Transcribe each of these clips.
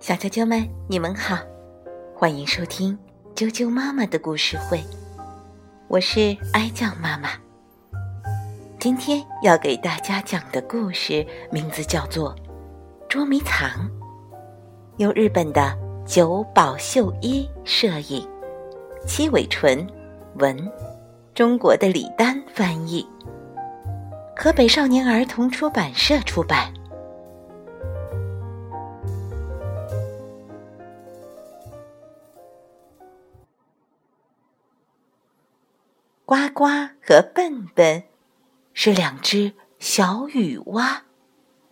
小啾啾们，你们好，欢迎收听啾啾妈妈的故事会，我是哀酱妈妈。今天要给大家讲的故事名字叫做《捉迷藏》，由日本的久保秀一摄影，七尾纯文，中国的李丹翻译，河北少年儿童出版社出版。呱呱和笨笨是两只小雨蛙，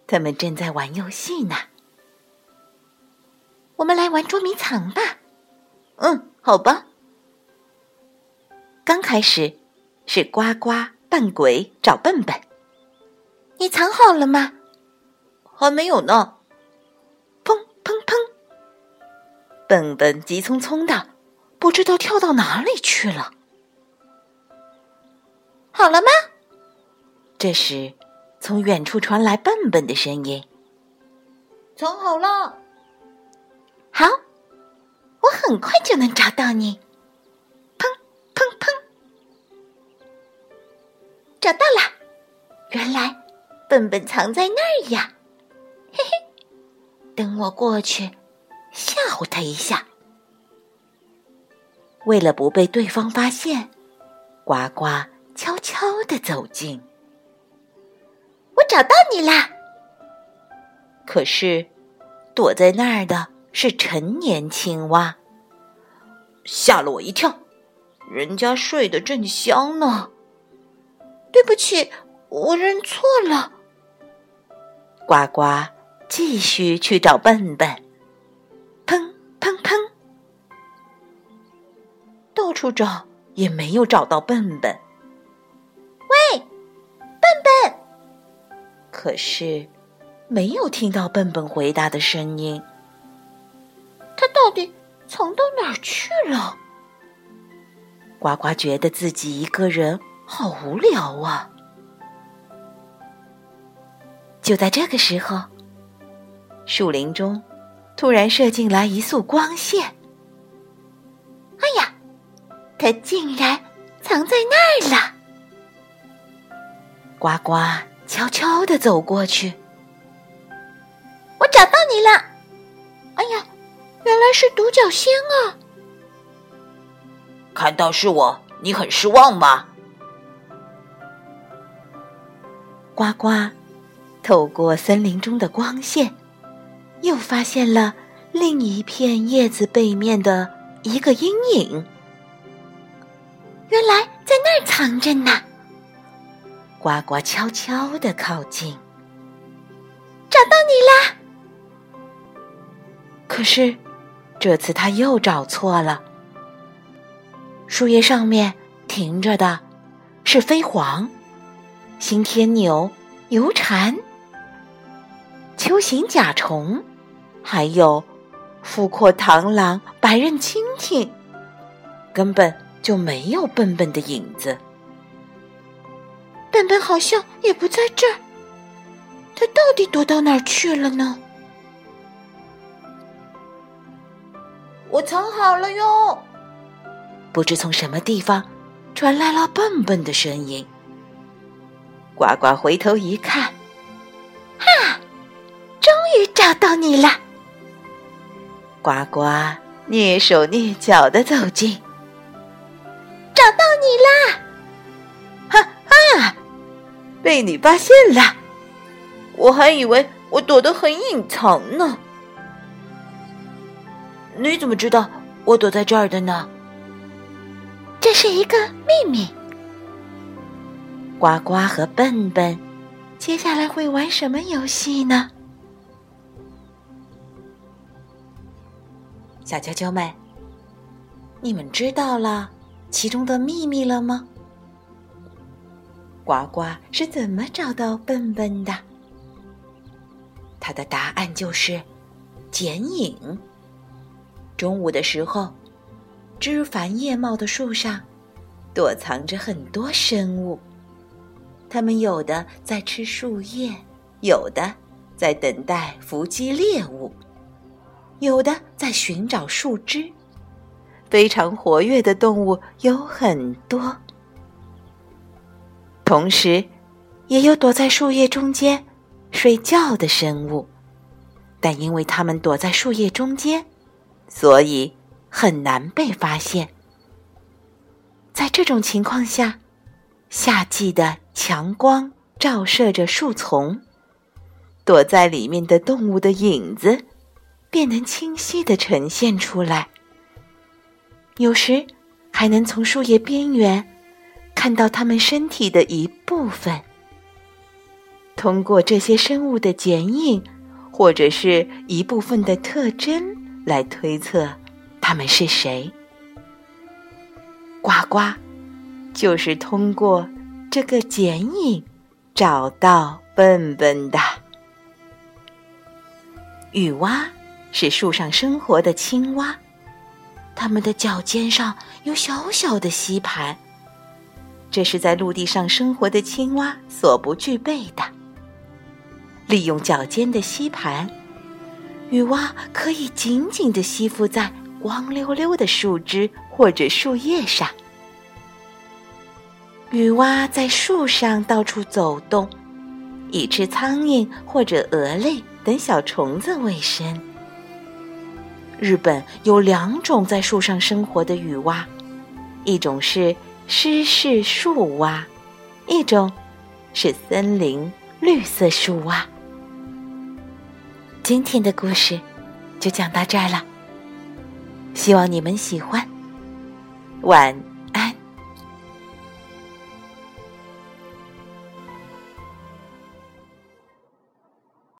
他们正在玩游戏呢。我们来玩捉迷藏吧。嗯，好吧。刚开始是呱呱扮鬼找笨笨，你藏好了吗？还没有呢。砰砰砰！笨笨急匆匆的，不知道跳到哪里去了。好了吗？这时，从远处传来笨笨的声音：“藏好了。”“好，我很快就能找到你。”“砰砰砰！”找到了，原来笨笨藏在那儿呀！嘿嘿，等我过去吓唬他一下。为了不被对方发现，呱呱。悄悄的走近，我找到你啦！可是，躲在那儿的是成年青蛙，吓了我一跳。人家睡得正香呢。对不起，我认错了。呱呱，继续去找笨笨。砰砰砰，到处找也没有找到笨笨。喂，笨笨可是，没有听到笨笨回答的声音。他到底藏到哪儿去了？呱呱觉得自己一个人好无聊啊！就在这个时候，树林中突然射进来一束光线。哎呀，它竟然藏在那儿了！呱呱。悄悄地走过去，我找到你了！哎呀，原来是独角仙啊！看到是我，你很失望吗？呱呱，透过森林中的光线，又发现了另一片叶子背面的一个阴影。原来在那儿藏着呢。呱呱悄悄的靠近，找到你啦！可是这次他又找错了。树叶上面停着的是飞蝗、新天牛、油蝉、秋形甲虫，还有富阔螳螂、白刃蜻蜓，根本就没有笨笨的影子。笨笨好像也不在这儿，他到底躲到哪儿去了呢？我藏好了哟！不知从什么地方传来了笨笨的声音。呱呱回头一看，找到你了！呱呱蹑手蹑脚的走近，找到你啦！哈哈！被你发现了，我还以为我躲得很隐藏呢。你怎么知道我躲在这儿的呢？这是一个秘密。呱呱和笨笨，接下来会玩什么游戏呢？小啾啾们，你们知道了其中的秘密了吗？呱呱是怎么找到笨笨的？他的答案就是剪影。中午的时候，枝繁叶茂的树上躲藏着很多生物，它们有的在吃树叶，有的在等待伏击猎物，有的在寻找树枝。非常活跃的动物有很多，同时，也有躲在树叶中间睡觉的生物。但因为它们躲在树叶中间，所以很难被发现。在这种情况下，夏季的强光照射着树丛，躲在里面的动物的影子便能清晰的呈现出来。有时还能从树叶边缘看到它们身体的一部分。通过这些生物的剪影，或者是一部分的特征来推测它们是谁。呱呱，就是通过这个剪影找到笨笨的。雨蛙是树上生活的青蛙。它们的脚尖上有小小的吸盘，这是在陆地上生活的青蛙所不具备的。利用脚尖的吸盘，雨蛙可以紧紧地吸附在光溜溜的树枝或者树叶上。雨蛙在树上到处走动，以吃苍蝇或者蛾类等小虫子为生。日本有两种在树上生活的雨蛙，一种是湿式树蛙，一种是森林绿色树蛙。今天的故事就讲到这儿了，希望你们喜欢，晚。